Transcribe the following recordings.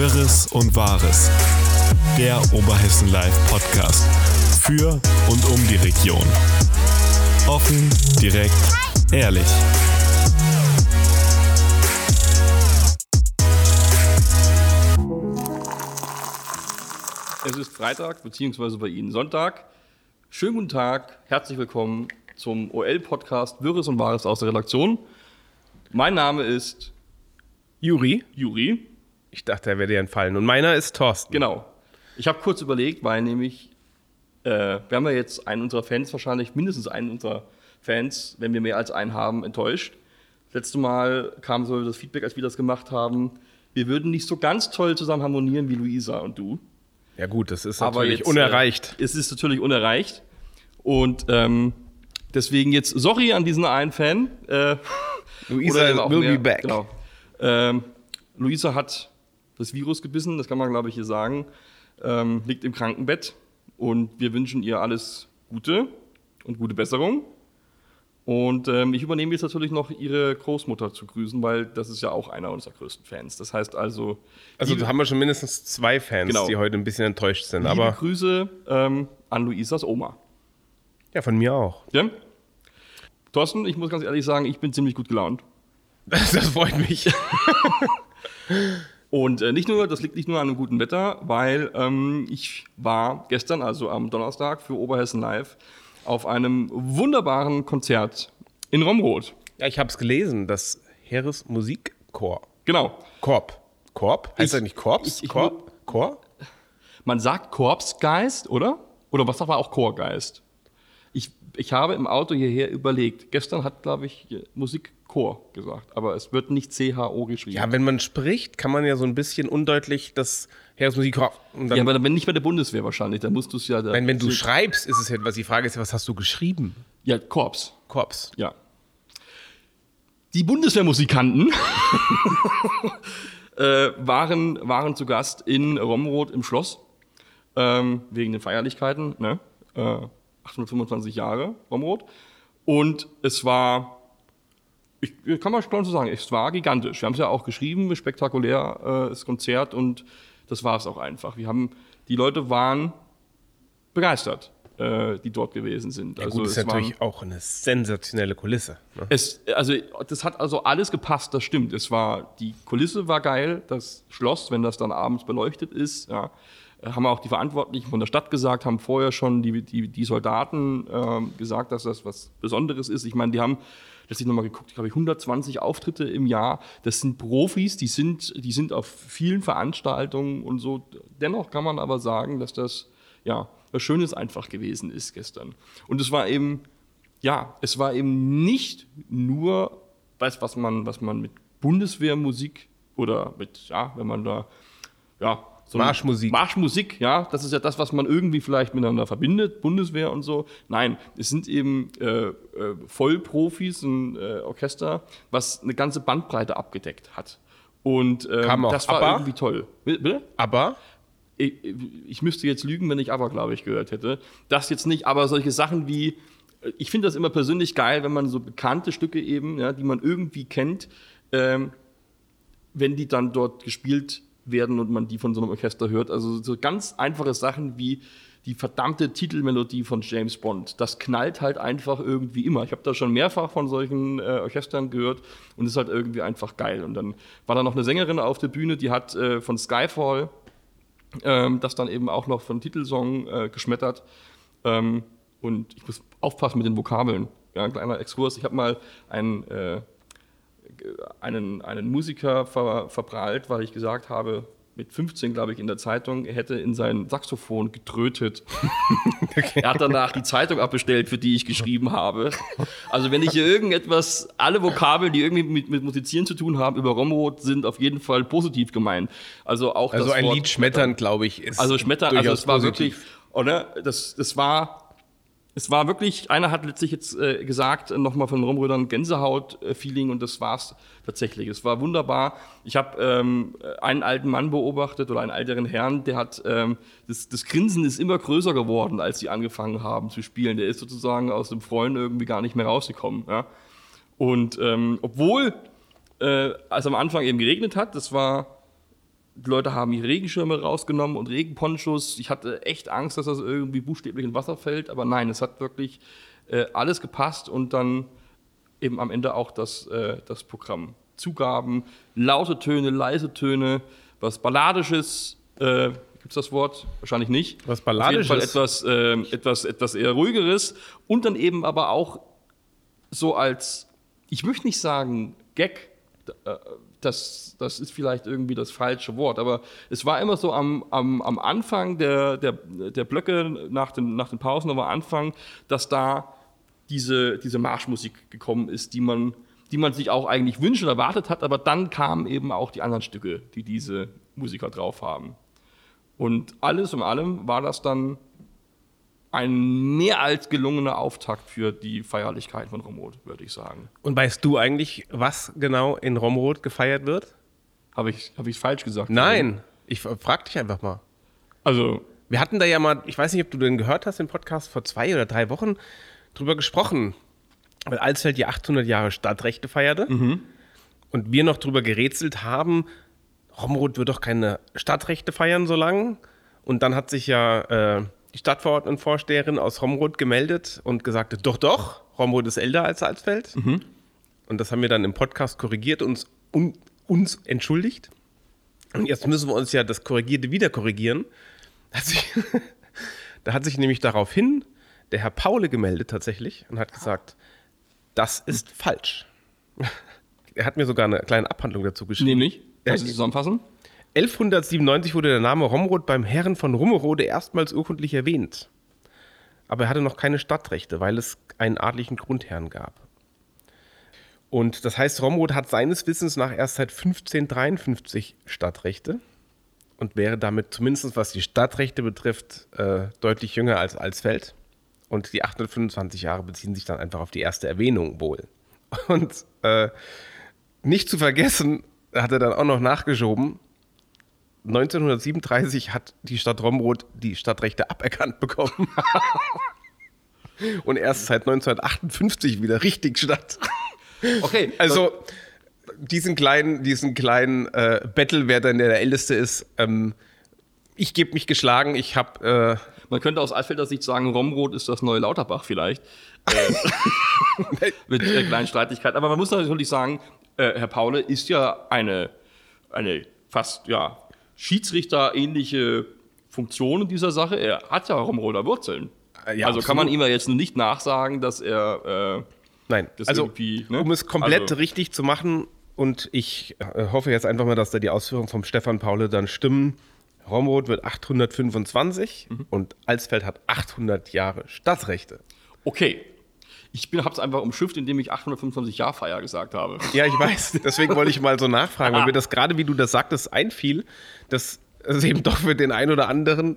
Wirres und Wahres. Der Oberhessen Live Podcast. Für und um die Region. Offen, direkt, ehrlich. Es ist Freitag, beziehungsweise bei Ihnen Sonntag. Schönen guten Tag, herzlich willkommen zum OL-Podcast Wirres und Wahres aus der Redaktion. Mein Name ist Juri. Juri. Ich dachte, er wäre dir entfallen. Und meiner ist Thorsten. Genau. Ich habe kurz überlegt, weil nämlich, äh, wir haben ja jetzt einen unserer Fans, wahrscheinlich mindestens einen unserer Fans, wenn wir mehr als einen haben, enttäuscht. Letztes Mal kam so das Feedback, als wir das gemacht haben, wir würden nicht so ganz toll zusammen harmonieren wie Luisa und du. Ja gut, das ist Aber natürlich jetzt, unerreicht. Äh, es ist natürlich unerreicht. Und ähm, deswegen jetzt sorry an diesen einen Fan. Äh, Luisa will mehr. be back. Genau. Ähm, Luisa hat das Virus gebissen, das kann man glaube ich hier sagen. Ähm, liegt im Krankenbett und wir wünschen ihr alles Gute und gute Besserung. Und ähm, ich übernehme jetzt natürlich noch ihre Großmutter zu grüßen, weil das ist ja auch einer unserer größten Fans. Das heißt also, Also da haben wir schon mindestens zwei Fans, Genau. die heute ein bisschen enttäuscht sind. liebe Aber Grüße ähm, an Luisas Oma. ja, von mir auch. Ja? Thorsten, ich muss ganz ehrlich sagen, ich bin ziemlich gut gelaunt. Das, das freut mich. Und äh, nicht nur, das liegt nicht nur an einem guten Wetter, weil ähm, ich war gestern, also am Donnerstag für Oberhessen Live, auf einem wunderbaren Konzert in Romroth. Ja, ich habe es gelesen, das Heeres Musikchor. Genau. Korb. Korb? Heißt Ich- das nicht Korps? ich- ich- Korb? Chor? Man sagt Korpsgeist, oder? Oder was sagt man auch Chorgeist? Ich, ich habe im Auto hierher überlegt. Gestern hat, glaube ich, Musikchor gesagt, aber es wird nicht CHO geschrieben. Ja, wenn man spricht, kann man ja so ein bisschen undeutlich das Heeres Musikchor. Und dann, Ja, aber wenn nicht bei der Bundeswehr wahrscheinlich, dann musst du es ja. da- wenn, wenn du schreibst, ist es ja, was die Frage ist, ja, was hast du geschrieben? Ja, Korps. Korps. Ja. Die Bundeswehrmusikanten äh, waren, waren zu Gast in Romroth im Schloss ähm, wegen den Feierlichkeiten. Ne? Äh, 825 Jahre Romroth. Und es war, ich kann man schon so sagen, es war gigantisch. Wir haben es ja auch geschrieben, spektakulär äh, das Konzert und das war es auch einfach. Wir haben, die Leute waren begeistert, äh, die dort gewesen sind. Ja, gut, ist es waren- natürlich auch eine sensationelle Kulisse. Ne? es, also, das hat also alles gepasst, das stimmt. Es war, die Kulisse war geil, das Schloss, wenn das dann abends beleuchtet ist, ja, äh, haben auch die Verantwortlichen von der Stadt gesagt, haben vorher schon die, die, die Soldaten ähm, gesagt, dass das was Besonderes ist. Ich meine, die haben letztlich nochmal geguckt, glaube ich, 120 Auftritte im Jahr. Das sind Profis, die sind, die sind auf vielen Veranstaltungen und so. Dennoch kann man aber sagen, dass das, ja, was Schönes einfach gewesen ist gestern. Und es war eben, ja, es war eben nicht nur, weiß, was man, was man mit Bundeswehrmusik oder mit, ja, wenn man da, ja, so Marschmusik. Marschmusik, ja, das ist ja das, was man irgendwie vielleicht miteinander verbindet, Bundeswehr und so. Nein, es sind eben äh, äh, Vollprofis, ein äh, Orchester, was eine ganze Bandbreite abgedeckt hat. Und ähm, das war ABBA? irgendwie toll. Bitte? Aber ich, ich müsste jetzt lügen, wenn ich aber, glaube ich, gehört hätte. Das jetzt nicht, aber solche Sachen wie, ich finde das immer persönlich geil, wenn man so bekannte Stücke eben, ja, die man irgendwie kennt, ähm, wenn die dann dort gespielt werden und man die von so einem Orchester hört. Also so ganz einfache Sachen wie die verdammte Titelmelodie von James Bond. Das knallt halt einfach irgendwie immer. Ich habe da schon mehrfach von solchen äh, Orchestern gehört und ist halt irgendwie einfach geil. Und dann war da noch eine Sängerin auf der Bühne, die hat äh, von Skyfall ähm, das dann eben auch noch von Titelsong äh, geschmettert. Ähm, und ich muss aufpassen mit den Vokabeln. Ja, ein kleiner Exkurs. Ich habe mal einen, äh, einen, einen Musiker ver, verprahlt, weil ich gesagt habe, mit 15, glaube ich, in der Zeitung, er hätte in sein Saxophon getrötet. Er hat danach die Zeitung abbestellt, für die ich geschrieben habe. Also wenn ich hier irgendetwas, alle Vokabeln, die irgendwie mit, mit Musizieren zu tun haben, über Romrod sind auf jeden Fall positiv gemeint. Also auch also ein Wort Lied schmettern, glaube ich, ist also Schmettern, also es war positiv. wirklich, oder? Das, das war, es war wirklich, einer hat letztlich jetzt äh, gesagt, äh, nochmal von Rumrödern Gänsehaut-Feeling und das war's tatsächlich. Es war wunderbar. Ich habe ähm, einen alten Mann beobachtet oder einen älteren Herrn, der hat, ähm, das, das Grinsen ist immer größer geworden, als sie angefangen haben zu spielen. Der ist sozusagen aus dem Freuen irgendwie gar nicht mehr rausgekommen. Ja? Und ähm, obwohl, äh, als am Anfang eben geregnet hat, das war die Leute haben ihre Regenschirme rausgenommen und Regenponchos. Ich hatte echt Angst, dass das irgendwie buchstäblich in Wasser fällt, aber nein, es hat wirklich äh, alles gepasst und dann eben am Ende auch das, äh, das Programm. Zugaben, laute Töne, leise Töne, was Balladisches, äh, gibt es das Wort? Wahrscheinlich nicht. Was Auf jeden Fall Balladisches? etwas, äh, etwas, etwas eher ruhigeres und dann eben aber auch so als, ich möchte nicht sagen Gag, äh, das, das ist vielleicht irgendwie das falsche Wort, aber es war immer so am, am, am Anfang der, der, der Blöcke, nach den, nach den Pausen, aber Anfang, dass da diese, diese Marschmusik gekommen ist, die man, die man sich auch eigentlich wünscht und erwartet hat, aber dann kamen eben auch die anderen Stücke, die diese Musiker drauf haben. Und alles in allem war das dann ein mehr als gelungener Auftakt für die Feierlichkeit von Romod, würde ich sagen. Und weißt du eigentlich, was genau in Romrod gefeiert wird? Habe ich es falsch gesagt? Nein, ich frag dich einfach mal. Also, Wir hatten da ja mal, ich weiß nicht, ob du den gehört hast, den Podcast vor zwei oder drei Wochen, drüber gesprochen, weil Alsfeld die 800 Jahre Stadtrechte feierte und wir noch drüber gerätselt haben, Romrod wird doch keine Stadtrechte feiern so lang. Und dann hat sich ja äh, die Stadtverordnetenvorsteherin aus Romrod gemeldet und gesagt, doch, doch, Romrod ist älter als Alsfeld. Und das haben wir dann im Podcast korrigiert und uns, un, uns entschuldigt. Und jetzt müssen wir uns ja das Korrigierte wieder korrigieren. Hat sich, da hat sich nämlich daraufhin der Herr Paule gemeldet tatsächlich und hat gesagt, das ist falsch. Er hat mir sogar eine kleine Abhandlung dazu geschrieben. nämlich, kannst du zusammenfassen? 1197 wurde der Name Romrod beim Herren von Rummerode erstmals urkundlich erwähnt. Aber er hatte noch keine Stadtrechte, weil es einen adlichen Grundherrn gab. Und das heißt, Romrod hat seines Wissens nach erst seit 1553 Stadtrechte und wäre damit zumindest was die Stadtrechte betrifft äh, deutlich jünger als Alsfeld. Und die 825 Jahre beziehen sich dann einfach auf die erste Erwähnung wohl. Und äh, nicht zu vergessen, hat er dann auch noch nachgeschoben, 1937 hat die Stadt Romrod die Stadtrechte aberkannt bekommen. Und erst seit 1958 wieder richtig statt. Okay, Also diesen kleinen, diesen kleinen äh, Battle, wer dann der Älteste ist, ähm, ich gebe mich geschlagen. Ich habe man könnte aus Alfelder Sicht sagen, Romrod ist das neue Lauterbach vielleicht. Äh, mit äh, kleinen Streitigkeiten. Aber man muss natürlich sagen, äh, Herr Paule ist ja eine, eine fast ja, Schiedsrichter-ähnliche Funktion in dieser Sache. Er hat ja Romroder Wurzeln. Äh, ja, also kann man ihm ja jetzt nicht nachsagen, dass er äh, Nein, Das also irgendwie, ne? um es komplett Also- richtig zu machen und ich äh, hoffe jetzt einfach mal, dass da die Ausführungen vom Stefan Paule dann stimmen. Romrod wird 825 Mhm. und Alsfeld hat 800 Jahre Stadtrechte. okay. Ich habe es einfach umschifft, indem ich 825 Jahr Feier gesagt habe. Ja, ich weiß. Deswegen wollte ich mal so nachfragen, weil mir das gerade, wie du das sagtest, einfiel, dass es eben doch für den einen oder anderen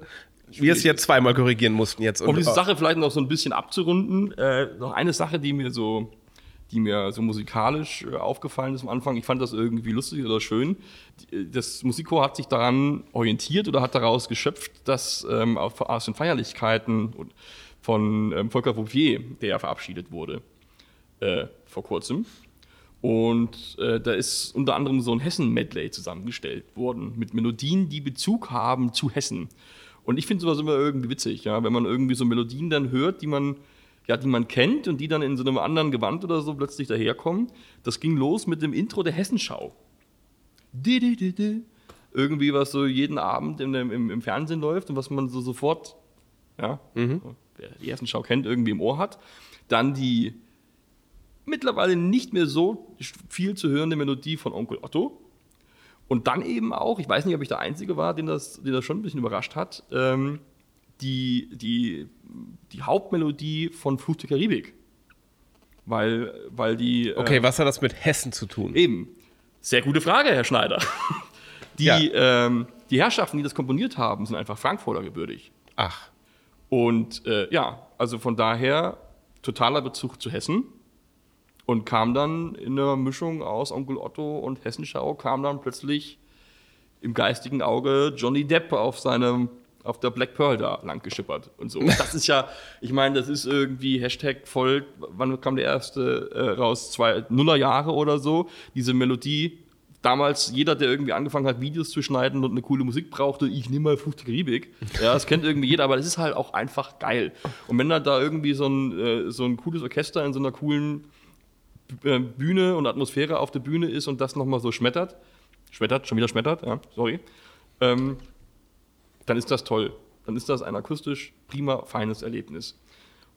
wir es jetzt zweimal korrigieren mussten jetzt. Um diese Sache vielleicht noch so ein bisschen abzurunden, äh, noch eine Sache, die mir so, die mir so musikalisch äh, aufgefallen ist am Anfang. Ich fand das irgendwie lustig oder schön. Die- Das Musikchor hat sich daran orientiert oder hat daraus geschöpft, dass ähm, auf, aus den Feierlichkeiten und- von ähm, Volker Bouvier, der ja verabschiedet wurde äh, vor kurzem. Und äh, da ist unter anderem so ein Hessen-Medley zusammengestellt worden mit Melodien, die Bezug haben zu Hessen. Und ich finde sowas immer irgendwie witzig, ja, wenn man irgendwie so Melodien dann hört, die man, ja, die man kennt und die dann in so einem anderen Gewand oder so plötzlich daherkommen. Das ging los mit dem Intro der Hessenschau. Di, di, di, di. Irgendwie, was so jeden Abend im, im, im Fernsehen läuft und was man so sofort, ja, wer die Hessenschau kennt, irgendwie im Ohr hat. Dann die mittlerweile nicht mehr so viel zu hörende Melodie von Onkel Otto. Und dann eben auch, ich weiß nicht, ob ich der Einzige war, den das, den das schon ein bisschen überrascht hat, ähm, die, die, die Hauptmelodie von Fluch der Karibik. Weil, weil die. äh, okay, was hat das mit Hessen zu tun? Eben. Sehr gute Frage, Herr Schneider. Die, Ja. ähm, die Herrschaften, die das komponiert haben, sind einfach Frankfurter gebürtig. Ach, Und äh, ja, also von daher totaler Bezug zu Hessen. Und kam dann in der Mischung aus Onkel Otto und Hessenschau, kam dann plötzlich im geistigen Auge Johnny Depp auf seinem, auf der Black Pearl da lang geschippert und so. Das ist ja, ich meine, das ist irgendwie Hashtag voll, wann kam der erste äh, raus? Zwei Nullerjahre oder so. Diese Melodie damals jeder, der irgendwie angefangen hat, Videos zu schneiden und eine coole Musik brauchte, ich nehme mal Fluch der Karibik. Ja, das kennt irgendwie jeder, aber das ist halt auch einfach geil. Und wenn dann da irgendwie so ein, äh, so ein cooles Orchester in so einer coolen äh, Bühne und Atmosphäre auf der Bühne ist und das nochmal so schmettert, schmettert, schon wieder schmettert, ja, sorry, ähm, dann ist das toll. Dann ist das ein akustisch prima, feines Erlebnis.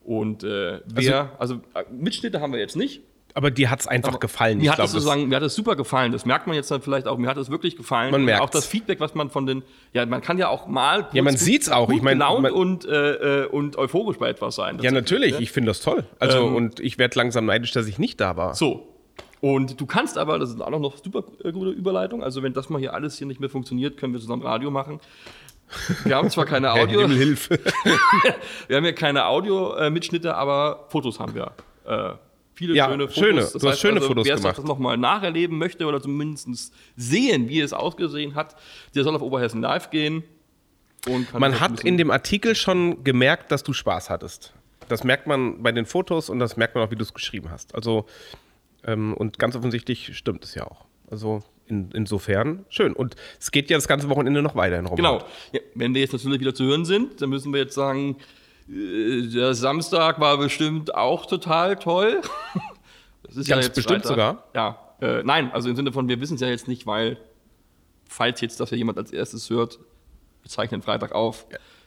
Und äh, wer, also, also Mitschnitte haben wir jetzt nicht, aber dir hat es einfach aber gefallen. Mir hat, es sozusagen, mir hat es super gefallen. Das merkt man jetzt dann vielleicht auch. Mir hat es wirklich gefallen. Man merkt Auch das Feedback, was man von den, ja, man kann ja auch mal ja, man gut, sieht's auch. Ich meine, und äh, und euphorisch bei etwas sein. Ja, natürlich. Ja. Ich finde das toll. Also ähm, und ich werde langsam neidisch, dass ich nicht da war. So. Und du kannst aber, das ist auch noch super äh, gute Überleitung. Also wenn das mal hier alles hier nicht mehr funktioniert, können wir zusammen Radio machen. Wir haben zwar keine Audio. Hilfe. wir haben ja keine Audio-Mitschnitte, aber Fotos haben wir. Äh, viele ja, schöne Fotos. Schöne, das du hast schöne also, Fotos wer gemacht. das nochmal nacherleben möchte oder zumindest sehen, wie es ausgesehen hat, der soll auf Oberhessen Live gehen. man hat in dem Artikel schon gemerkt, dass du Spaß hattest. Das merkt man bei den Fotos und das merkt man auch, wie du es geschrieben hast. Also, ähm, und ganz offensichtlich stimmt es ja auch. Also, in, insofern schön. Und es geht ja das ganze Wochenende noch weiter in Robert. Genau. Ja, wenn wir jetzt natürlich wieder zu hören sind, dann müssen wir jetzt sagen, der Samstag war bestimmt auch total toll. Das ist Ganz ja bestimmt Freitag. sogar. Ja, äh, nein, also im Sinne von, wir wissen es ja jetzt nicht, weil, falls jetzt das ja jemand als erstes hört, wir zeichnen Freitag auf.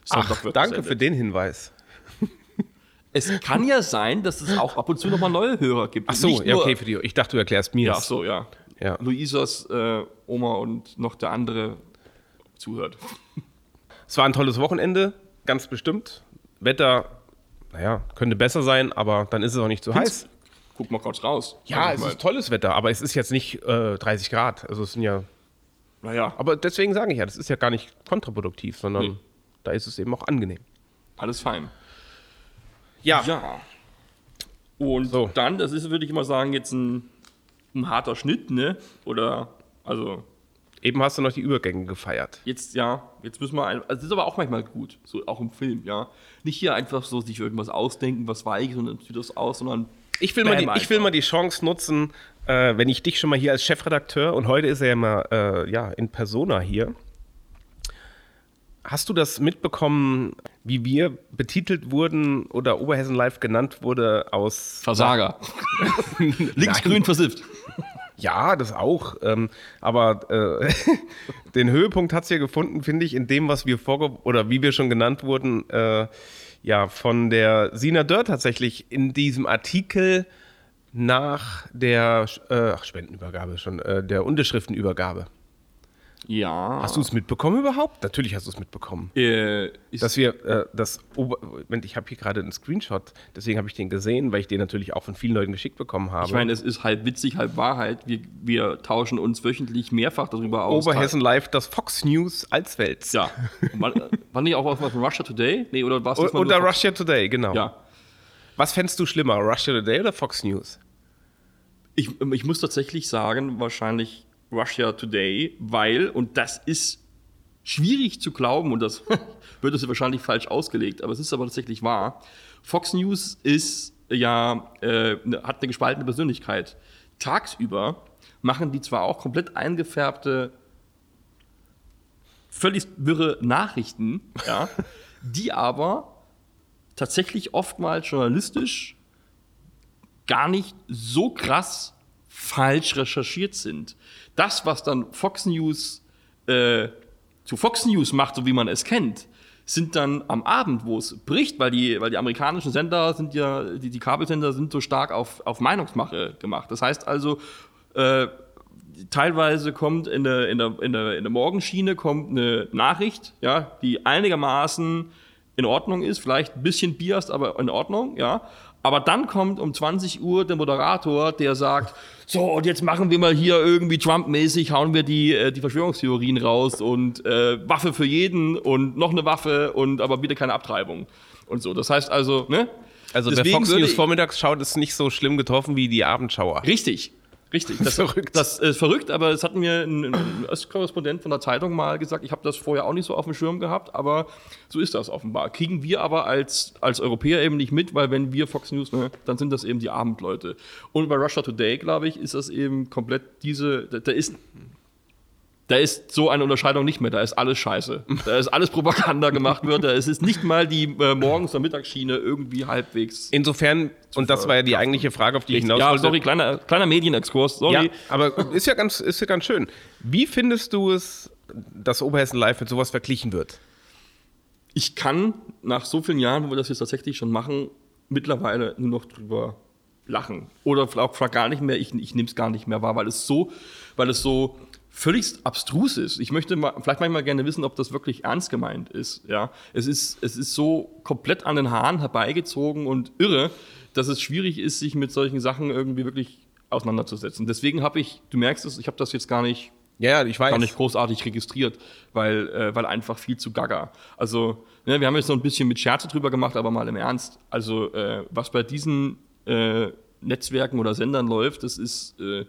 Ach, danke für den Hinweis. Es kann ja sein, dass es auch ab und zu nochmal neue Hörer gibt. Ach so, ja, okay, für die. Ich dachte, du erklärst mir. Ja, ach so, ja. ja. Luisas äh, Oma und noch der andere zuhört. Es war ein tolles Wochenende, ganz bestimmt. Wetter, naja, könnte besser sein, aber dann ist es auch nicht zu heiß. Guck mal kurz raus. Ja, es ist tolles Wetter, aber es ist jetzt nicht äh, 30 Grad. Also es sind ja. Naja. Aber deswegen sage ich ja, das ist ja gar nicht kontraproduktiv, sondern nee. da ist es eben auch angenehm. Alles fein. Ja. Ja. Und so. dann, das ist, würde ich immer sagen, jetzt ein, ein harter Schnitt, ne? Oder, also Eben hast du noch die Übergänge gefeiert. Jetzt, ja, jetzt müssen wir, ein, also das ist aber auch manchmal gut, so auch im Film, ja. Nicht hier einfach so sich irgendwas ausdenken, was weich und dann sieht das aus, sondern. Ich will, mal die, ich will mal die Chance nutzen, äh, wenn ich dich schon mal hier als Chefredakteur und heute ist er ja mal äh, ja, in Persona hier. Hast du das mitbekommen, wie wir betitelt wurden oder Oberhessen Live genannt wurde aus Versager? Linksgrün versifft. Ja, das auch. Ähm, aber äh, den Höhepunkt hat es ja gefunden, finde ich, in dem, was wir vorge oder wie wir schon genannt wurden, äh, ja, von der Sina Dörr tatsächlich in diesem Artikel nach der äh, Spendenübergabe schon, äh, der Unterschriftenübergabe. Ja. Hast du es mitbekommen überhaupt? Natürlich hast du es mitbekommen. Äh, dass wir äh, das Ober ich habe hier gerade einen Screenshot, deswegen habe ich den gesehen, weil ich den natürlich auch von vielen Leuten geschickt bekommen habe. Ich meine, es ist halb witzig, halb Wahrheit. Wir, wir tauschen uns wöchentlich mehrfach darüber aus. Oberhessen Live, das Fox News als Welt. Ja. war, war nicht auch was von Russia Today? Nee, oder was? Oder Russia Today, genau. Ja. Was fändest du schlimmer, Russia Today oder Fox News? Ich, ich muss tatsächlich sagen, wahrscheinlich Russia Today, weil, und das ist schwierig zu glauben, und das wird es wahrscheinlich falsch ausgelegt, aber es ist aber tatsächlich wahr. Fox News ist ja, äh, hat eine gespaltene Persönlichkeit. Tagsüber machen die zwar auch komplett eingefärbte, völlig wirre Nachrichten, ja, die aber tatsächlich oftmals journalistisch gar nicht so krass falsch recherchiert sind das, was dann Fox News äh, zu Fox News macht, so wie man es kennt, sind dann am Abend, wo es bricht, weil die, weil die amerikanischen Sender sind ja, die, die Kabelsender sind so stark auf, auf Meinungsmache gemacht. Das heißt also, äh, teilweise kommt in der, in, der, in, der, in der Morgenschiene kommt eine Nachricht, ja, die einigermaßen in Ordnung ist, vielleicht ein bisschen biased, aber in Ordnung, ja. Aber dann kommt um 20 Uhr der Moderator, der sagt, so, und jetzt machen wir mal hier irgendwie Trump-mäßig, hauen wir die, äh, die Verschwörungstheorien raus und äh, Waffe für jeden und noch eine Waffe und aber bitte keine Abtreibung und so. Das heißt also, ne? Also Deswegen wer Fox News vormittags schaut, ist nicht so schlimm getroffen wie die Abendschauer. Richtig. Richtig, das, verrückt. das ist verrückt, aber es hat mir ein, ein Östkorrespondent von der Zeitung mal gesagt, ich habe das vorher auch nicht so auf dem Schirm gehabt, aber so ist das offenbar. Kriegen wir aber als, als Europäer eben nicht mit, weil wenn wir Fox News, ne, dann sind das eben die Abendleute. Und bei Russia Today, glaube ich, ist das eben komplett diese, da, da ist Da ist so eine Unterscheidung nicht mehr. Da ist alles Scheiße. Da ist alles Propaganda gemacht wird. Da ist es nicht mal die äh, Morgens- oder Mittagsschiene irgendwie halbwegs. Insofern, und das war ja die eigentliche Frage, auf die ich hinaus ja, wollte. sorry, kleiner, kleiner Medienexkurs. Sorry. Ja, aber ist ja ganz, ist ja ganz schön. Wie findest du es, dass Oberhessen Live mit sowas verglichen wird? Ich kann nach so vielen Jahren, wo wir das jetzt tatsächlich schon machen, mittlerweile nur noch drüber lachen. Oder auch gar nicht mehr, ich, ich nehme es gar nicht mehr wahr, weil es so, weil es so völlig abstrus ist. Ich möchte mal, vielleicht manchmal gerne wissen, ob das wirklich ernst gemeint ist. Ja, es ist, es ist so komplett an den Haaren herbeigezogen und irre, dass es schwierig ist, sich mit solchen Sachen irgendwie wirklich auseinanderzusetzen. Deswegen habe ich, du merkst es, ich habe das jetzt gar nicht, Ja, ich weiß. gar nicht großartig registriert, weil, äh, weil einfach viel zu gaga. Also, ne, wir haben jetzt so ein bisschen mit Scherze drüber gemacht, aber mal im Ernst. Also, äh, was bei diesen äh, Netzwerken oder Sendern läuft, das ist äh,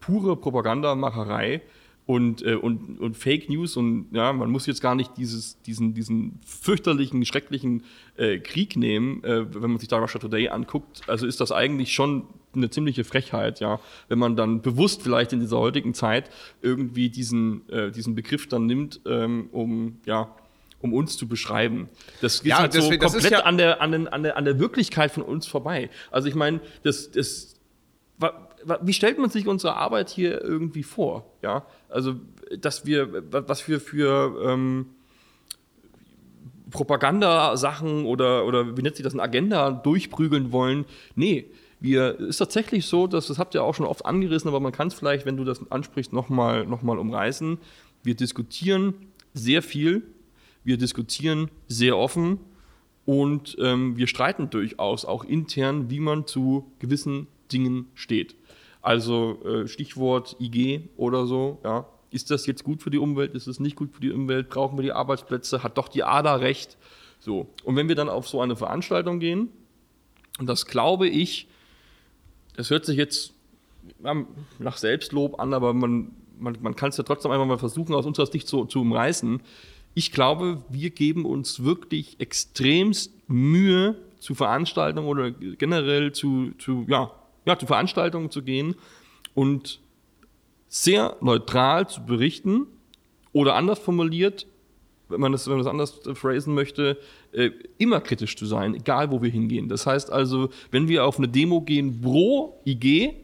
pure Propagandamacherei und, äh, und, und Fake News und ja, man muss jetzt gar nicht dieses, diesen, diesen fürchterlichen, schrecklichen äh, Krieg nehmen, äh, wenn man sich da Russia Today anguckt. Also ist das eigentlich schon eine ziemliche Frechheit, ja, wenn man dann bewusst vielleicht in dieser heutigen Zeit irgendwie diesen, äh, diesen Begriff dann nimmt, ähm, um ja, um uns zu beschreiben. Das geht Ja, halt so deswegen- komplett ja- an, der, an, den, an, der, an der Wirklichkeit von uns vorbei. Also ich meine, das, das wie stellt man sich unsere Arbeit hier irgendwie vor? Ja, also dass wir, wa- was wir für ähm, Propagandasachen oder, oder wie nennt sich das, eine Agenda durchprügeln wollen. Nee, wir ist tatsächlich so, dass das habt ihr auch schon oft angerissen, aber man kann es vielleicht, wenn du das ansprichst, nochmal noch mal umreißen. Wir diskutieren sehr viel, wir diskutieren sehr offen und ähm, wir streiten durchaus auch intern, wie man zu gewissen Dingen steht. Also äh, Stichwort IG oder so, ja. Ist das jetzt gut für die Umwelt? Ist es nicht gut für die Umwelt? Brauchen wir die Arbeitsplätze? Hat doch die ADA recht? So. Und wenn wir dann auf so eine Veranstaltung gehen, und das glaube ich, das hört sich jetzt nach Selbstlob an, aber man, man, man kann es ja trotzdem einfach mal versuchen, aus unserer Sicht zu, zu umreißen. Ich glaube, wir geben uns wirklich extremst Mühe, zu Veranstaltungen oder generell zu, zu, ja, ja, zu Veranstaltungen zu gehen und sehr neutral zu berichten oder anders formuliert, wenn man das, wenn man das anders phrasen möchte, äh, immer kritisch zu sein, egal wo wir hingehen. Das heißt also, wenn wir auf eine Demo gehen pro IG,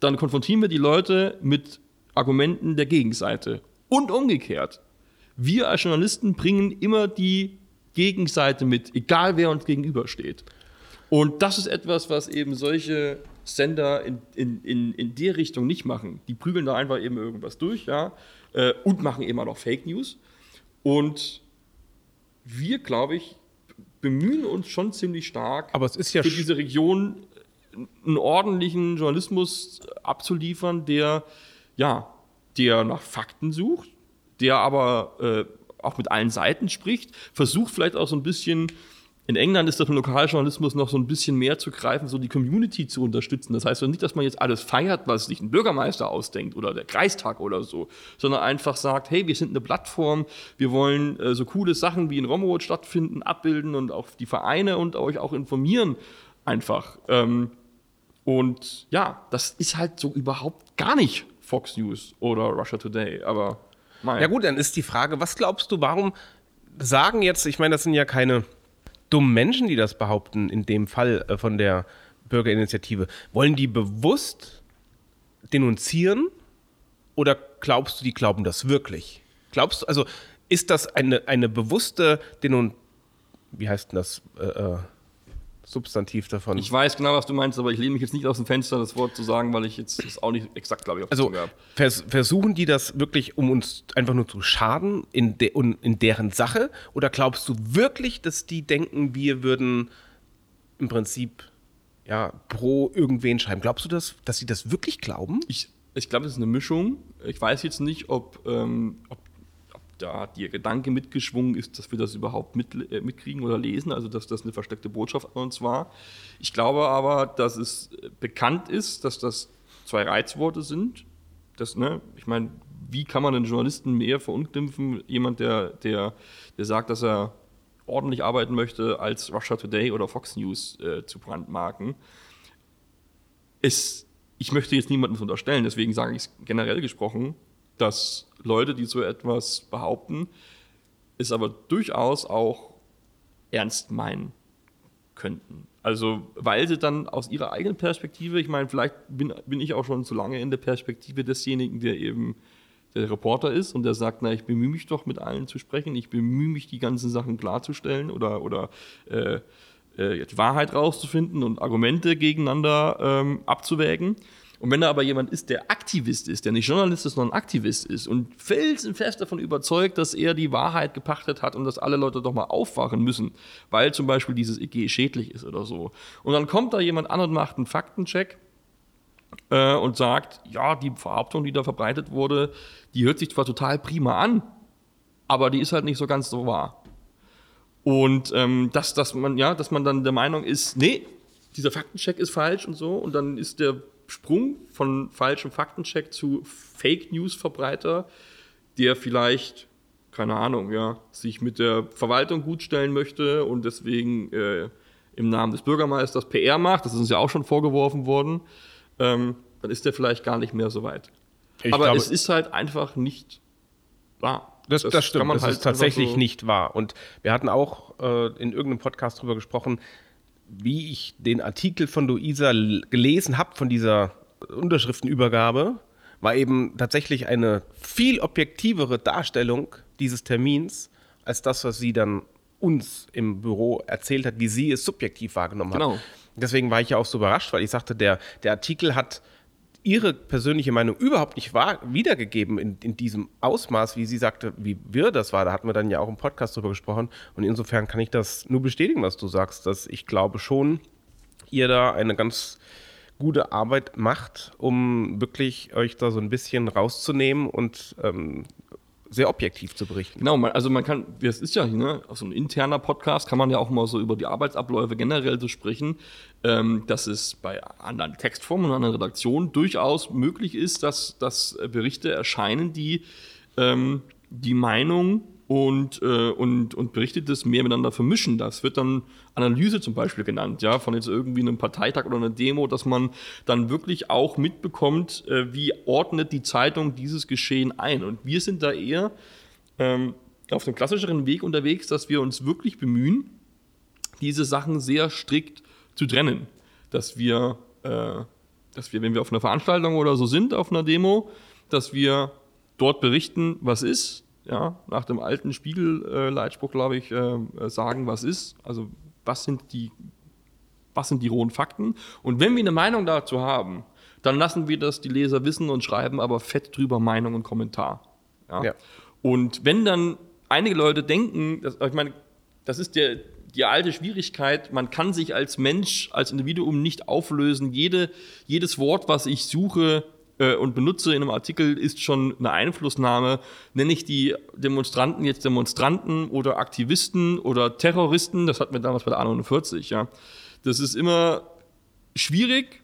dann konfrontieren wir die Leute mit Argumenten der Gegenseite. Und umgekehrt. Wir als Journalisten bringen immer die Gegenseite mit, egal wer uns gegenübersteht. Und das ist etwas, was eben solche Sender in, in, in, in der Richtung nicht machen. Die prügeln da einfach eben irgendwas durch, ja, äh, und machen eben auch noch Fake News. Und wir, glaube ich, bemühen uns schon ziemlich stark, Aber es ist ja für diese Region einen ordentlichen Journalismus abzuliefern, der, ja, der nach Fakten sucht, der aber äh, auch mit allen Seiten spricht, versucht vielleicht auch so ein bisschen, in England ist das im Lokaljournalismus noch so ein bisschen mehr zu greifen, so die Community zu unterstützen. Das heißt also nicht, dass man jetzt alles feiert, was sich ein Bürgermeister ausdenkt oder der Kreistag oder so, sondern einfach sagt, hey, wir sind eine Plattform, wir wollen äh, so coole Sachen wie in Rommerod stattfinden, abbilden und auch die Vereine und euch auch informieren einfach. Ähm, und ja, das ist halt so überhaupt gar nicht Fox News oder Russia Today, aber mein. Ja gut, dann ist die Frage, was glaubst du, warum sagen jetzt, ich meine, das sind ja keine dummen Menschen, die das behaupten, in dem Fall äh, von der Bürgerinitiative. Wollen die bewusst denunzieren oder glaubst du, die glauben das wirklich? Glaubst du, also ist das eine, eine bewusste Denun... Wie heißt denn das äh, äh, Substantiv davon? Ich weiß genau, was du meinst, aber ich lehne mich jetzt nicht aus dem Fenster, das Wort zu sagen, weil ich jetzt das auch nicht exakt, glaube ich, auf Also habe. vers versuchen die das wirklich, um uns einfach nur zu schaden in, de in deren Sache? Oder glaubst du wirklich, dass die denken, wir würden im Prinzip ja, pro irgendwen schreiben? Glaubst du das, dass sie das wirklich glauben? Ich, ich glaube, das ist eine Mischung. Ich weiß jetzt nicht, ob, ähm, ob da der Gedanke mitgeschwungen ist, dass wir das überhaupt mit, äh, mitkriegen oder lesen, also dass das eine versteckte Botschaft an uns war. Ich glaube aber, dass es äh, bekannt ist, dass das zwei Reizworte sind. Das, ne, ich meine, wie kann man einen Journalisten mehr verunglimpfen? Jemand, der, der, der sagt, dass er ordentlich arbeiten möchte, als Russia Today oder Fox News äh, zu brandmarken. Es, ich möchte jetzt niemandem unterstellen, deswegen sage ich es generell gesprochen. dass Leute, die so etwas behaupten, es aber durchaus auch ernst meinen könnten. Also, weil sie dann aus ihrer eigenen Perspektive, ich meine, vielleicht bin, bin ich auch schon zu lange in der Perspektive desjenigen, der eben der Reporter ist und der sagt, na, ich bemühe mich doch mit allen zu sprechen, ich bemühe mich, die ganzen Sachen klarzustellen oder, oder äh, äh, die Wahrheit rauszufinden und Argumente gegeneinander ähm, abzuwägen. Und wenn da aber jemand ist, der Aktivist ist, der nicht Journalist ist, sondern Aktivist ist und felsenfest davon überzeugt, dass er die Wahrheit gepachtet hat und dass alle Leute doch mal aufwachen müssen, weil zum Beispiel dieses IG schädlich ist oder so. Und dann kommt da jemand an und macht einen Faktencheck äh, und sagt, ja, die Behauptung, die da verbreitet wurde, die hört sich zwar total prima an, aber die ist halt nicht so ganz so wahr. Und ähm, dass, dass, man, ja, dass man dann der Meinung ist, nee, dieser Faktencheck ist falsch und so, und dann ist der Sprung von falschem Faktencheck zu Fake News Verbreiter, der vielleicht, keine Ahnung, ja, sich mit der Verwaltung gutstellen möchte und deswegen äh, im Namen des Bürgermeisters PR macht, das ist uns ja auch schon vorgeworfen worden, ähm, dann ist der vielleicht gar nicht mehr so weit. Ich Aber glaube, es ist halt einfach nicht wahr. Das, das, das stimmt, das halt ist tatsächlich so nicht wahr. Und wir hatten auch äh, in irgendeinem Podcast darüber gesprochen, wie ich den Artikel von Luisa gelesen habe, von dieser Unterschriftenübergabe, war eben tatsächlich eine viel objektivere Darstellung dieses Termins, als das, was sie dann uns im Büro erzählt hat, wie sie es subjektiv wahrgenommen genau. hat. Deswegen war ich ja auch so überrascht, weil ich sagte, der, der Artikel hat ihre persönliche Meinung überhaupt nicht wahr, wiedergegeben in, in diesem Ausmaß, wie sie sagte, wie wir das war. Da hatten wir dann ja auch im Podcast drüber gesprochen. Und insofern kann ich das nur bestätigen, was du sagst, dass ich glaube schon, ihr da eine ganz gute Arbeit macht, um wirklich euch da so ein bisschen rauszunehmen und ähm, sehr objektiv zu berichten. Genau, also man kann, es ist ja ne, so ein interner Podcast, kann man ja auch mal so über die Arbeitsabläufe generell so sprechen, ähm, dass es bei anderen Textformen und anderen Redaktionen durchaus möglich ist, dass, dass Berichte erscheinen, die ähm, die Meinung und, äh, und, und Berichtetes mehr miteinander vermischen. Das wird dann Analyse zum Beispiel genannt, ja, von jetzt irgendwie einem Parteitag oder einer Demo, dass man dann wirklich auch mitbekommt, äh, wie ordnet die Zeitung dieses Geschehen ein. Und wir sind da eher ähm, auf dem klassischeren Weg unterwegs, dass wir uns wirklich bemühen, diese Sachen sehr strikt zu trennen. Dass wir, äh, dass wir, wenn wir auf einer Veranstaltung oder so sind, auf einer Demo, dass wir dort berichten, was ist, ja, nach dem alten Spiegelleitspruch, glaube ich, äh, sagen, was ist. Also was sind die, was sind die rohen Fakten? Und wenn wir eine Meinung dazu haben, dann lassen wir das die Leser wissen und schreiben aber fett drüber Meinung und Kommentar. Ja? ja. Und wenn dann einige Leute denken, dass, ich meine, das ist der, die alte Schwierigkeit, man kann sich als Mensch, als Individuum nicht auflösen. Jede, jedes Wort, was ich suche, äh, und benutze in einem Artikel, ist schon eine Einflussnahme. Nenne ich die Demonstranten jetzt Demonstranten oder Aktivisten oder Terroristen, das hatten wir damals bei der A49, ja. Das ist immer schwierig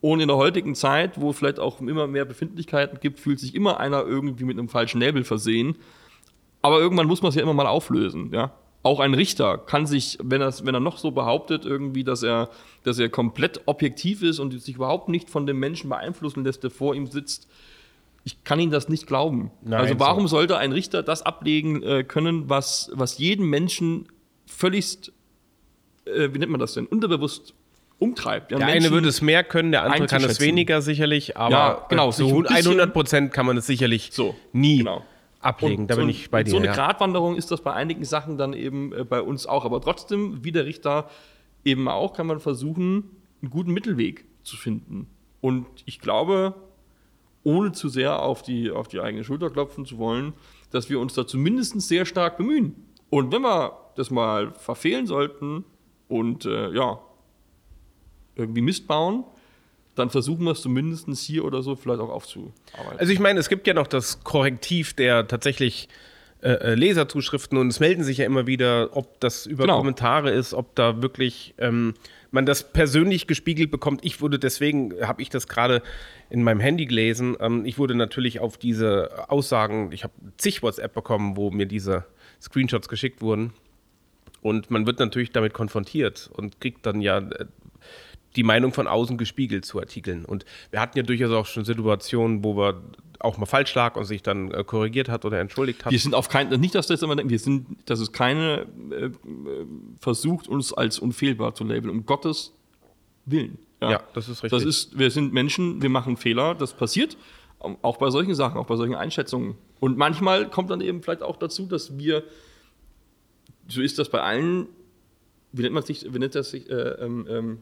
und in der heutigen Zeit, wo es vielleicht auch immer mehr Befindlichkeiten gibt, fühlt sich immer einer irgendwie mit einem falschen Label versehen. Aber irgendwann muss man es ja immer mal auflösen, ja auch ein Richter kann sich, wenn er, wenn er noch so behauptet, irgendwie, dass er, dass er komplett objektiv ist und sich überhaupt nicht von dem Menschen beeinflussen lässt, der vor ihm sitzt, ich kann ihm das nicht glauben. Nein, also warum so. sollte ein Richter das ablegen äh, können, was, was jeden Menschen völligst, äh, wie nennt man das denn, unterbewusst umtreibt. Ja, der Menschen eine würde es mehr können, der andere kann es weniger sicherlich, aber ja, genau, zu 100 Prozent kann man es sicherlich so, nie. Genau ablegen. Und da bin so, ich bei dir. So eine ja. Gratwanderung ist das bei einigen Sachen dann eben äh, bei uns auch. Aber trotzdem, wie der Richter eben auch, kann man versuchen, einen guten Mittelweg zu finden. Und ich glaube, ohne zu sehr auf die, auf die eigene Schulter klopfen zu wollen, dass wir uns da zumindest sehr stark bemühen. Und wenn wir das mal verfehlen sollten und äh, ja, irgendwie Mist bauen, dann versuchen wir es zumindest hier oder so vielleicht auch aufzuarbeiten. Also ich meine, es gibt ja noch das Korrektiv der tatsächlich äh, äh, Leserzuschriften und es melden sich ja immer wieder, ob das über genau. Kommentare ist, ob da wirklich ähm, man das persönlich gespiegelt bekommt. Ich wurde deswegen, habe ich das gerade in meinem Handy gelesen, ähm, ich wurde natürlich auf diese Aussagen, ich habe zig WhatsApp bekommen, wo mir diese Screenshots geschickt wurden. Und man wird natürlich damit konfrontiert und kriegt dann ja äh, die Meinung von außen gespiegelt zu Artikeln. Und wir hatten ja durchaus auch schon Situationen, wo wir auch mal falsch lag und sich dann äh, korrigiert hat oder entschuldigt hat. Wir sind auf keinen, nicht, dass das immer denken, wir sind, dass es keine äh, äh, versucht, uns als unfehlbar zu labeln, um Gottes Willen. Ja, das ist richtig. Das ist, wir sind Menschen, wir machen Fehler, das passiert. Auch bei solchen Sachen, auch bei solchen Einschätzungen. Und manchmal kommt dann eben vielleicht auch dazu, dass wir, so ist das bei allen, wie nennt man sich, wie nennt das sich, äh, ähm, ähm,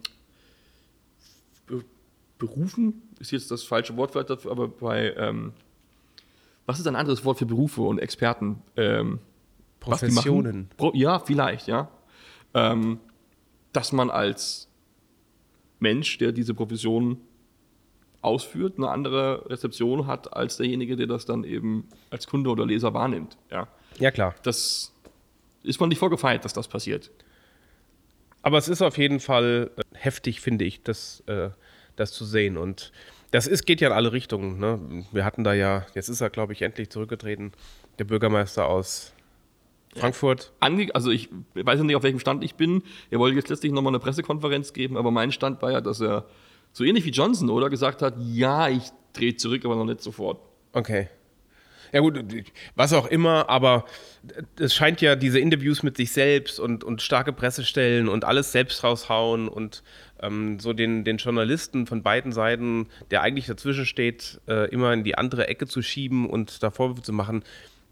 Berufen ist jetzt das falsche Wort dafür, aber bei, ähm, was ist ein anderes Wort für Berufe und Experten? Ähm? Professionen. Pro, ja, vielleicht, ja. Ähm, dass man als Mensch, der diese Profession ausführt, eine andere Rezeption hat als derjenige, der das dann eben als Kunde oder Leser wahrnimmt. Ja. Ja, klar. Das ist man nicht vorgefeilt, dass das passiert. Aber es ist auf jeden Fall äh, heftig, finde ich, das, äh, das zu sehen. Und das ist, geht ja in alle Richtungen. Ne? Wir hatten da ja, jetzt ist er, glaube ich, endlich zurückgetreten, der Bürgermeister aus Frankfurt. Ange also ich weiß ja nicht, auf welchem Stand ich bin. Er wollte jetzt letztlich nochmal eine Pressekonferenz geben, aber mein Stand war ja, dass er so ähnlich wie Johnson, oder, gesagt hat, ja, ich drehe zurück, aber noch nicht sofort. Okay. Ja gut, was auch immer, aber es scheint ja diese Interviews mit sich selbst und, und starke Pressestellen und alles selbst raushauen und ähm, so den, den Journalisten von beiden Seiten, der eigentlich dazwischen steht, äh, immer in die andere Ecke zu schieben und da Vorwürfe zu machen,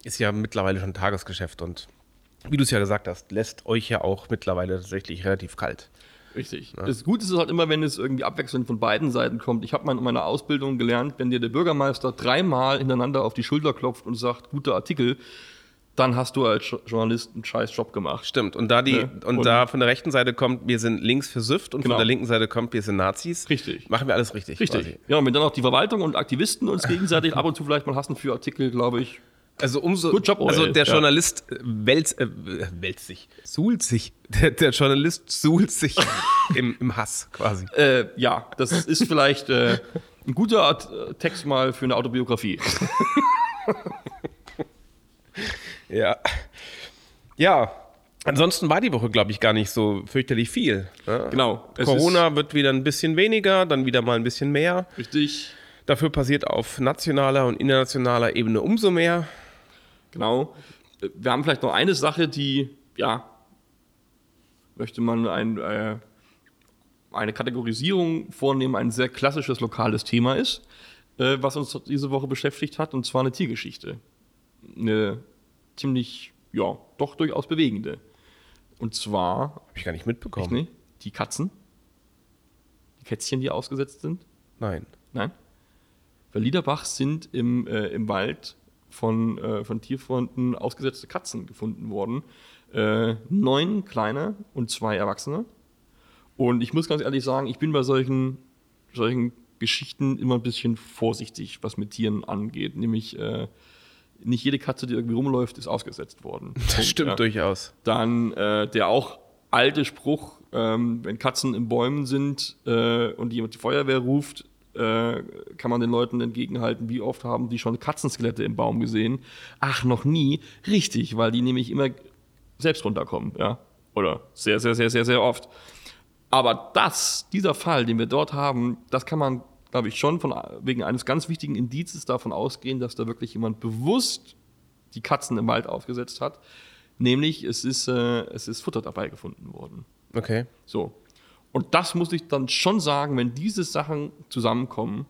ist ja mittlerweile schon Tagesgeschäft und wie du es ja gesagt hast, lässt euch ja auch mittlerweile tatsächlich relativ kalt. Richtig. Das Gute ist halt immer, wenn es irgendwie abwechselnd von beiden Seiten kommt. Ich habe mal in meiner Ausbildung gelernt, wenn dir der Bürgermeister dreimal hintereinander auf die Schulter klopft und sagt, guter Artikel, dann hast du als Jo- Journalist einen scheiß Job gemacht. Stimmt. Und da die, Ja. und, Und- da von der rechten Seite kommt, wir sind links für Süft und Genau. von der linken Seite kommt, wir sind Nazis. Richtig. Machen wir alles richtig. Richtig. quasi. Ja, und wenn dann auch die Verwaltung und Aktivisten uns gegenseitig ab und zu vielleicht mal hassen für Artikel, glaube ich. Also umso. Good job, also der Ja. Journalist äh, wälzt, äh, wälzt sich, suhlt sich. Der, der Journalist suhlt sich im, im Hass quasi. Äh, ja, das ist vielleicht äh, ein guter Art, äh, Text mal für eine Autobiografie. Ja. Ja. Ansonsten war die Woche, glaube ich, gar nicht so fürchterlich viel. ne? Genau. Corona wird wieder ein bisschen weniger, dann wieder mal ein bisschen mehr. Richtig. Dafür passiert auf nationaler und internationaler Ebene umso mehr. Genau. Äh, Wir haben vielleicht noch eine Sache, die, ja, möchte man ein, äh, eine Kategorisierung vornehmen, ein sehr klassisches lokales Thema ist, äh, was uns diese Woche beschäftigt hat, und zwar eine Tiergeschichte. Eine ziemlich, ja, doch durchaus bewegende. Und zwar, Habe ich gar nicht ich mitbekommen. ne, die Katzen, die Kätzchen, die ausgesetzt sind. Nein. Nein. Bei Liederbach sind im, äh, im Wald von, äh, von Tierfreunden ausgesetzte Katzen gefunden worden. Äh, neun kleine und zwei Erwachsene. Und ich muss ganz ehrlich sagen, ich bin bei solchen, solchen Geschichten immer ein bisschen vorsichtig, was mit Tieren angeht. Nämlich äh, nicht jede Katze, die irgendwie rumläuft, ist ausgesetzt worden. Das Punkt, stimmt ja. durchaus. Dann äh, der auch alte Spruch, ähm, wenn Katzen in Bäumen sind äh, und jemand die Feuerwehr ruft, äh, kann man den Leuten entgegenhalten, wie oft haben die schon Katzenskelette im Baum gesehen? Ach, noch nie. Richtig, weil die nämlich immer selbst runterkommen, ja. Oder sehr, sehr, sehr, sehr, sehr oft. Aber das, dieser Fall, den wir dort haben, das kann man, glaube ich, schon von, wegen eines ganz wichtigen Indizes davon ausgehen, dass da wirklich jemand bewusst die Katzen im Wald aufgesetzt hat. Nämlich, es ist, äh, es ist Futter dabei gefunden worden. Okay. So. Und das muss ich dann schon sagen, wenn diese Sachen zusammenkommen,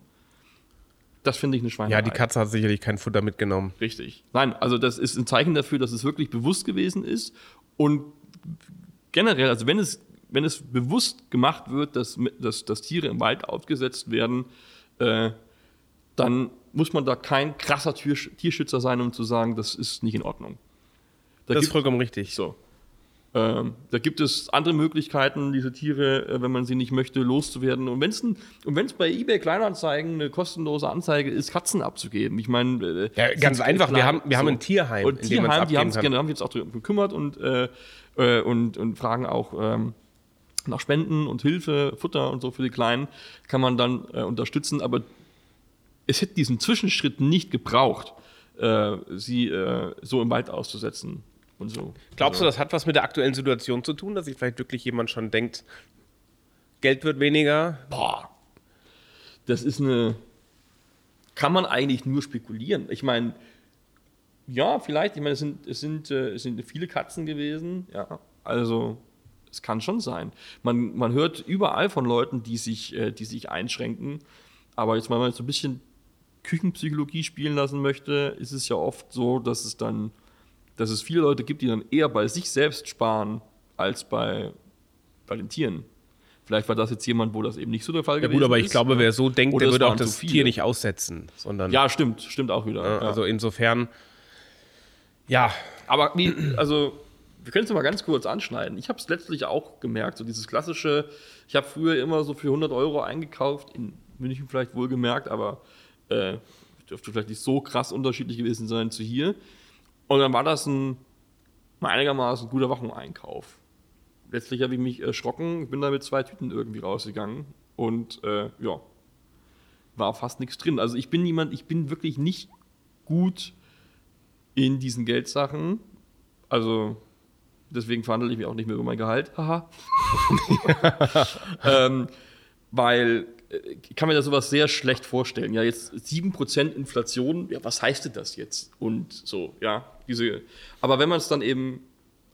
das finde ich eine Schweinerei. Ja, die Katze hat sicherlich kein Futter mitgenommen. Richtig. Nein, also das ist ein Zeichen dafür, dass es wirklich bewusst gewesen ist. Und generell, also wenn es, wenn es bewusst gemacht wird, dass, dass, dass Tiere im Wald aufgesetzt werden, äh, dann muss man da kein krasser Tiersch Tierschützer sein, um zu sagen, das ist nicht in Ordnung. Da Das ist vollkommen richtig. so. Ähm, da gibt es andere Möglichkeiten, diese Tiere, äh, wenn man sie nicht möchte, loszuwerden. Und wenn es und wenn's bei eBay Kleinanzeigen eine kostenlose Anzeige ist, Katzen abzugeben. Ich meine, äh, Ja, ganz einfach. Wir klar- haben, wir haben ein Tierheim, und in dem Tierheim, die abgeben haben sich genau, haben jetzt auch darum gekümmert und, äh, äh, und, und fragen auch ähm, nach Spenden und Hilfe, Futter und so für die Kleinen, kann man dann äh, unterstützen. Aber es hätte diesen Zwischenschritt nicht gebraucht, äh, sie so im Wald auszusetzen. Und so. Glaubst du, Also- das hat was mit der aktuellen Situation zu tun, dass sich vielleicht wirklich jemand schon denkt, Geld wird weniger? Boah. Das ist eine. kann man eigentlich nur spekulieren. Ich meine, ja, vielleicht, ich meine, es sind, es sind, äh, es sind viele Katzen gewesen, ja, also es kann schon sein. Man, man hört überall von Leuten, die sich, äh, die sich einschränken, aber jetzt, wenn man so ein bisschen Küchenpsychologie spielen lassen möchte, ist es ja oft so, dass es dann, dass es viele Leute gibt, die dann eher bei sich selbst sparen, als bei, bei den Tieren. Vielleicht war das jetzt jemand, wo das eben nicht so der Fall Ja gewesen gut, aber ich ist. glaube, wer so denkt, Oder der würde auch das. Tier nicht aussetzen, sondern Ja, stimmt, stimmt auch wieder. ja. also insofern, ja, Aber wie, also, wir können es mal ganz kurz anschneiden. Ich habe es letztlich auch gemerkt, so dieses klassische, ich habe früher immer so für 100 Euro eingekauft, in München vielleicht wohl gemerkt, aber äh, dürfte vielleicht nicht so krass unterschiedlich gewesen sein zu hier. Und dann war das ein einigermaßen guter Wocheneinkauf. Letztlich habe ich mich erschrocken, bin da mit zwei Tüten irgendwie rausgegangen und äh, ja, war fast nichts drin. Also ich bin jemand, ich bin wirklich nicht gut in diesen Geldsachen. Also deswegen verhandle ich mich auch nicht mehr über mein Gehalt. Haha. ähm, weil ich kann mir da sowas sehr schlecht vorstellen. Ja, jetzt 7% Inflation, ja, was heißt denn das jetzt? Und so, ja, diese. Aber wenn man es dann eben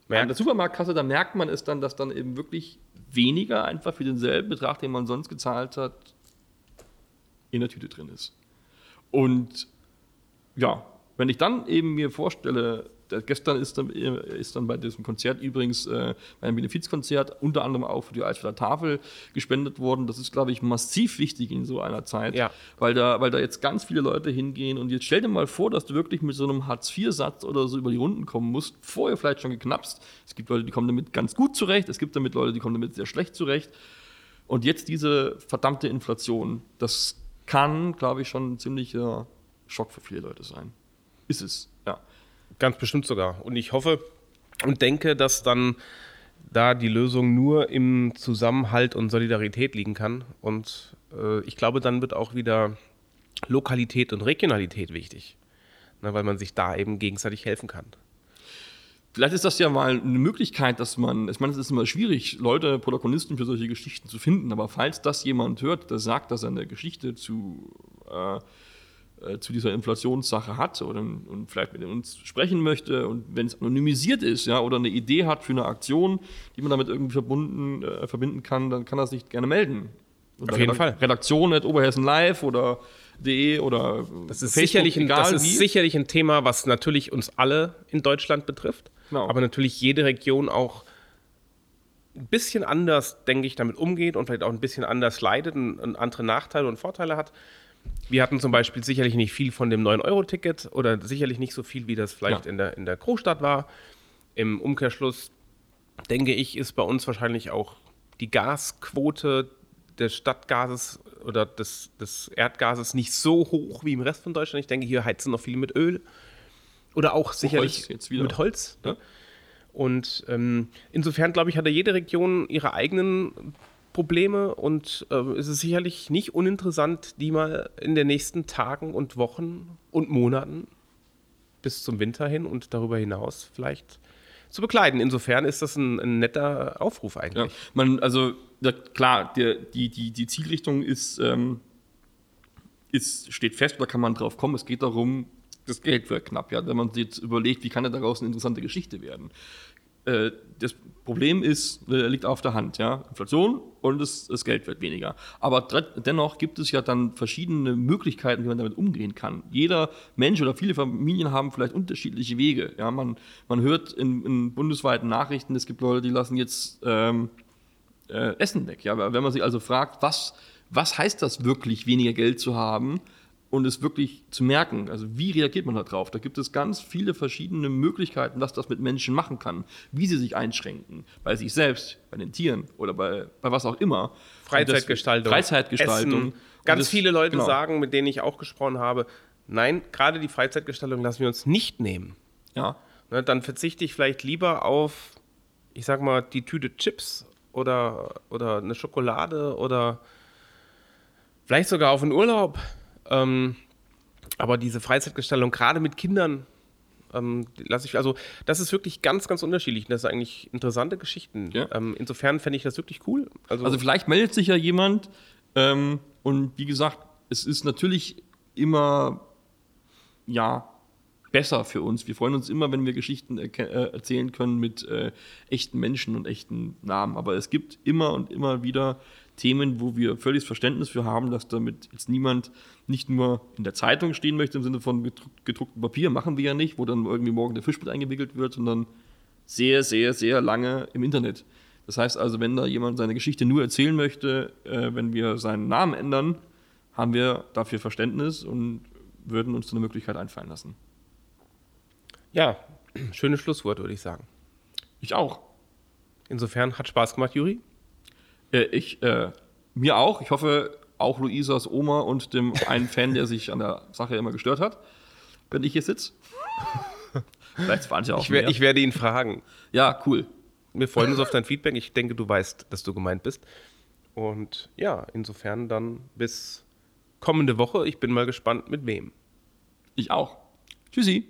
Merkt. an der Supermarktkasse, da merkt man es dann, dass dann eben wirklich weniger einfach für denselben Betrag, den man sonst gezahlt hat, in der Tüte drin ist. Und ja, wenn ich dann eben mir vorstelle, gestern ist dann, ist dann bei diesem Konzert übrigens, äh, bei einem Benefizkonzert, unter anderem auch für die Eisfelder Tafel gespendet worden. Das ist, glaube ich, massiv wichtig in so einer Zeit, Ja. weil, da, weil da jetzt ganz viele Leute hingehen. Und jetzt stell dir mal vor, dass du wirklich mit so einem Hartz-IV-Satz oder so über die Runden kommen musst, vorher vielleicht schon geknapst. Es gibt Leute, die kommen damit ganz gut zurecht, es gibt damit Leute, die kommen damit sehr schlecht zurecht. Und jetzt diese verdammte Inflation, das kann, glaube ich, schon ein ziemlicher Schock für viele Leute sein. Ist es, ja. Ganz bestimmt sogar. Und ich hoffe und denke, dass dann da die Lösung nur im Zusammenhalt und Solidarität liegen kann. Und äh, ich glaube, dann wird auch wieder Lokalität und Regionalität wichtig. Na, weil man sich da eben gegenseitig helfen kann. Vielleicht ist das ja mal eine Möglichkeit, dass man, ich meine, es ist immer schwierig, Leute, Protagonisten für solche Geschichten zu finden, aber falls das jemand hört, der sagt, dass er eine Geschichte zu, äh, äh, zu dieser Inflationssache hat oder, und vielleicht mit uns sprechen möchte und wenn es anonymisiert ist, ja, oder eine Idee hat für eine Aktion, die man damit irgendwie verbunden, äh, verbinden kann, dann kann er sich gerne melden. Auf jeden Fall. Redaktion at Oberhessen Live oder de oder Das ist, Facebook, sicherlich ein, das ist wie. sicherlich ein Thema, was natürlich uns alle in Deutschland betrifft. Genau. Aber natürlich jede Region auch ein bisschen anders, denke ich, damit umgeht und vielleicht auch ein bisschen anders leidet und, und andere Nachteile und Vorteile hat. Wir hatten zum Beispiel sicherlich nicht viel von dem 9-Euro-Ticket oder sicherlich nicht so viel, wie das vielleicht Ja. in, der, in der Großstadt war. Im Umkehrschluss, denke ich, ist bei uns wahrscheinlich auch die Gasquote des Stadtgases oder des, des Erdgases nicht so hoch wie im Rest von Deutschland. Ich denke, hier heizen noch viele mit Öl. Oder auch sicherlich wieder. mit Holz. Ja. Ne? Und ähm, insofern, glaube ich, hat ja jede Region ihre eigenen Probleme und äh, es ist sicherlich nicht uninteressant, die mal in den nächsten Tagen und Wochen und Monaten bis zum Winter hin und darüber hinaus vielleicht zu bekleiden. Insofern ist das ein, ein netter Aufruf Ja, eigentlich. man, also ja, klar, der, die, die, die Zielrichtung ist, ähm, ist, steht fest, da kann man drauf kommen. Es geht darum, das Geld wird knapp, ja, wenn man sich jetzt überlegt, wie kann denn daraus eine interessante Geschichte werden. Äh, das Problem ist, äh, liegt auf der Hand, ja, Inflation und das, das Geld wird weniger. Aber dennoch gibt es ja dann verschiedene Möglichkeiten, wie man damit umgehen kann. Jeder Mensch oder viele Familien haben vielleicht unterschiedliche Wege. Ja, man, man hört in, in bundesweiten Nachrichten, es gibt Leute, die lassen jetzt ähm, äh, Essen weg. Ja? Wenn man sich also fragt, was, was heißt das wirklich, weniger Geld zu haben und es wirklich zu merken, also wie reagiert man da drauf? Da gibt es ganz viele verschiedene Möglichkeiten, was das mit Menschen machen kann, wie sie sich einschränken, bei sich selbst, bei den Tieren oder bei, bei was auch immer. Freizeitgestaltung. Freizeitgestaltung. Essen. Ganz das- viele Leute genau. sagen, mit denen ich auch gesprochen habe, nein, gerade die Freizeitgestaltung lassen wir uns nicht nehmen. Ja, Ne, dann verzichte ich vielleicht lieber auf, ich sag mal, die Tüte Chips oder, oder eine Schokolade oder vielleicht sogar auf einen Urlaub. Ähm, aber diese Freizeitgestaltung, gerade mit Kindern, ähm, lasse ich, also das ist wirklich ganz, ganz unterschiedlich. Das sind eigentlich interessante Geschichten. Ja. Ähm, insofern fände ich das wirklich cool. Also, Also vielleicht meldet sich ja jemand ähm, und wie gesagt, es ist natürlich immer, ja, besser für uns. Wir freuen uns immer, wenn wir Geschichten äh, erzählen können mit äh, echten Menschen und echten Namen. Aber es gibt immer und immer wieder Themen, wo wir völliges Verständnis für haben, dass damit jetzt niemand nicht nur in der Zeitung stehen möchte im Sinne von gedrucktem Papier, machen wir ja nicht, wo dann irgendwie morgen der Fisch mit eingewickelt wird, sondern sehr, sehr, sehr lange im Internet. Das heißt also, wenn da jemand seine Geschichte nur erzählen möchte, äh, wenn wir seinen Namen ändern, haben wir dafür Verständnis und würden uns eine Möglichkeit einfallen lassen. Ja, schönes Schlusswort, würde ich sagen. Ich auch. Insofern hat Spaß gemacht, Juri. Äh, ich, äh, mir auch. Ich hoffe, auch Luisas Oma und dem einen Fan, der sich an der Sache immer gestört hat, wenn ich hier sitze. Vielleicht waren es ja auch ich, mehr. ich werde ihn fragen. Ja, cool. Wir freuen uns auf dein Feedback. Ich denke, du weißt, dass du gemeint bist. Und ja, insofern dann bis kommende Woche. Ich bin mal gespannt, mit wem. Ich auch. Tschüssi.